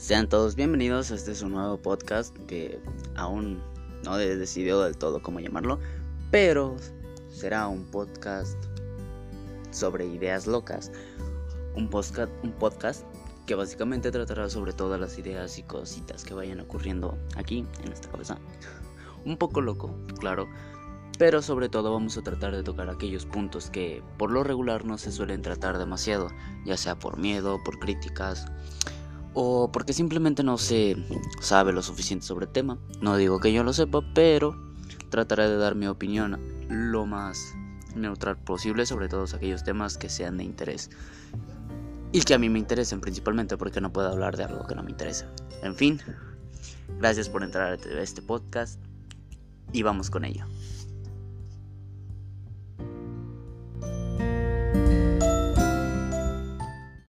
Sean todos bienvenidos este su nuevo podcast que aún no he decidido del todo cómo llamarlo, pero será un podcast sobre ideas locas. Un podcast, un podcast que básicamente tratará sobre todas las ideas y cositas que vayan ocurriendo aquí en esta cabeza. Un poco loco, claro, pero sobre todo vamos a tratar de tocar aquellos puntos que por lo regular no se suelen tratar demasiado, ya sea por miedo, por críticas o porque simplemente no se sabe lo suficiente sobre el tema. No digo que yo lo sepa, pero trataré de dar mi opinión lo más neutral posible sobre todos aquellos temas que sean de interés y que a mí me interesen principalmente porque no puedo hablar de algo que no me interesa. En fin, gracias por entrar a este podcast y vamos con ello.